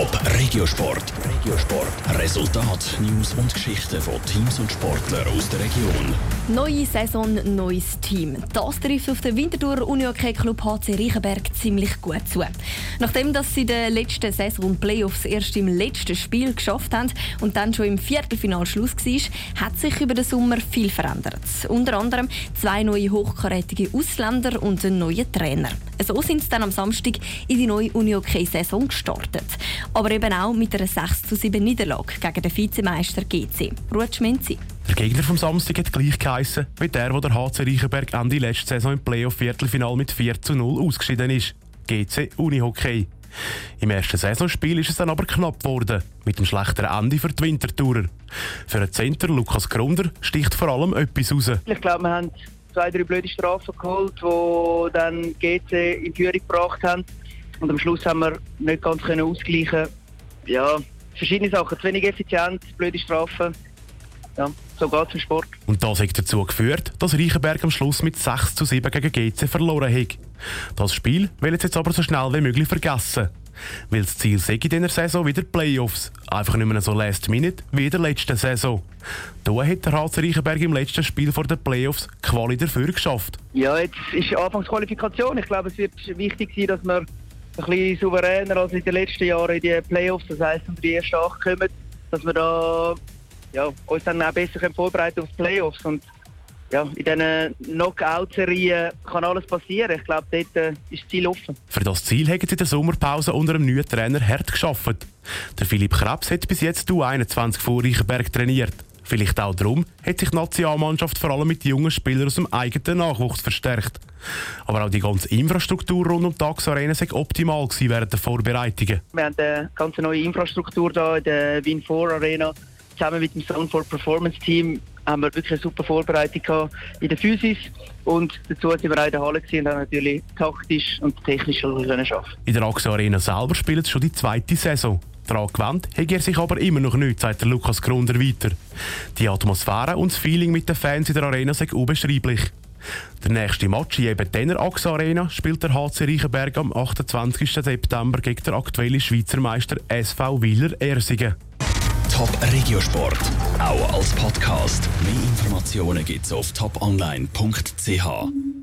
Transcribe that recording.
Top Regiosport. Regiosport. Resultat, News und Geschichten von Teams und Sportlern aus der Region. Neue Saison, neues Team. Das trifft auf den Winterthur Unihockey Club HC Reichenberg ziemlich gut zu. Nachdem dass sie der letzten Saison Playoffs erst im letzten Spiel geschafft haben und dann schon im Viertelfinal Schluss war, hat sich über den Sommer viel verändert. Unter anderem zwei neue hochkarätige Ausländer und einen neuen Trainer. So sind sie dann am Samstag in die neue Unihockey-Saison gestartet. Aber eben auch mit einer 6 zu 7 Niederlage gegen den Vizemeister GC. Ruth Schminzi. Der Gegner vom Samstag hat gleich geheissen wie der, wo der HC Reichenberg Ende letzte Saison im Playoff-Viertelfinal mit 4 zu 0 ausgeschieden ist. GC Unihockey. Im ersten Saisonspiel ist es dann aber knapp geworden, mit einem schlechteren Ende für die Wintertourer. Für den Center Lukas Grunder sticht vor allem etwas raus. Ich glaube, wir haben zwei, drei blöde Strafen geholt, die dann GC in Führung gebracht haben. Und am Schluss haben wir nicht ganz können ausgleichen. Ja, verschiedene Sachen, zu wenig effizient, blöde Strafen. Ja, so geht es im Sport. Und das hat dazu geführt, dass Reichenberg am Schluss mit 6 zu 7 gegen GC verloren hat. Das Spiel will jetzt aber so schnell wie möglich vergessen. Weil das Ziel sei in dieser Saison wieder Playoffs. Einfach nicht mehr so last minute wie in der letzten Saison. Da hat der HC Reichenberg im letzten Spiel vor den Playoffs Quali dafür geschafft. Ja, jetzt ist Anfangsqualifikation. Ich glaube, es wird wichtig sein, dass wir ein bisschen souveräner als in den letzten Jahren in die Playoffs, das heisst, unter die ersten acht kommen, dass wir da ja, uns dann auch besser vorbereiten auf die Playoffs. Und ja, in diesen Knockout-Serien kann alles passieren. Ich glaube, dort äh, ist das Ziel offen. Für das Ziel haben sie in der Sommerpause unter einem neuen Trainer hart geschafft. Der Philipp Krebs hat bis jetzt U21 vor Reichenberg trainiert. Vielleicht auch darum hat sich die Nationalmannschaft vor allem mit jungen Spielern aus dem eigenen Nachwuchs verstärkt. Aber auch die ganze Infrastruktur rund um die AXA Arena sei optimal gewesen während der Vorbereitungen. Wir haben eine ganz neue Infrastruktur hier in der Win 4 Arena. Zusammen mit dem Zone for Performance Team haben wir wirklich eine super Vorbereitung gehabt in der Physis. Und dazu sind wir auch in der Halle und haben natürlich taktisch und technisch können arbeiten. In der AXA Arena selber spielt es schon die zweite Saison. Daran gewandt hat er sich aber immer noch nicht, sagt der Lukas Grunder weiter. Die Atmosphäre und das Feeling mit den Fans in der Arena sind unbeschreiblich. Der nächste Match in eben dieser AXA Arena spielt der HC Reichenberg am 28. September gegen den aktuellen Schweizer Meister SV Wieler Ersingen. Top Regiosport, auch als Podcast. Mehr Informationen gibt's auf toponline.ch.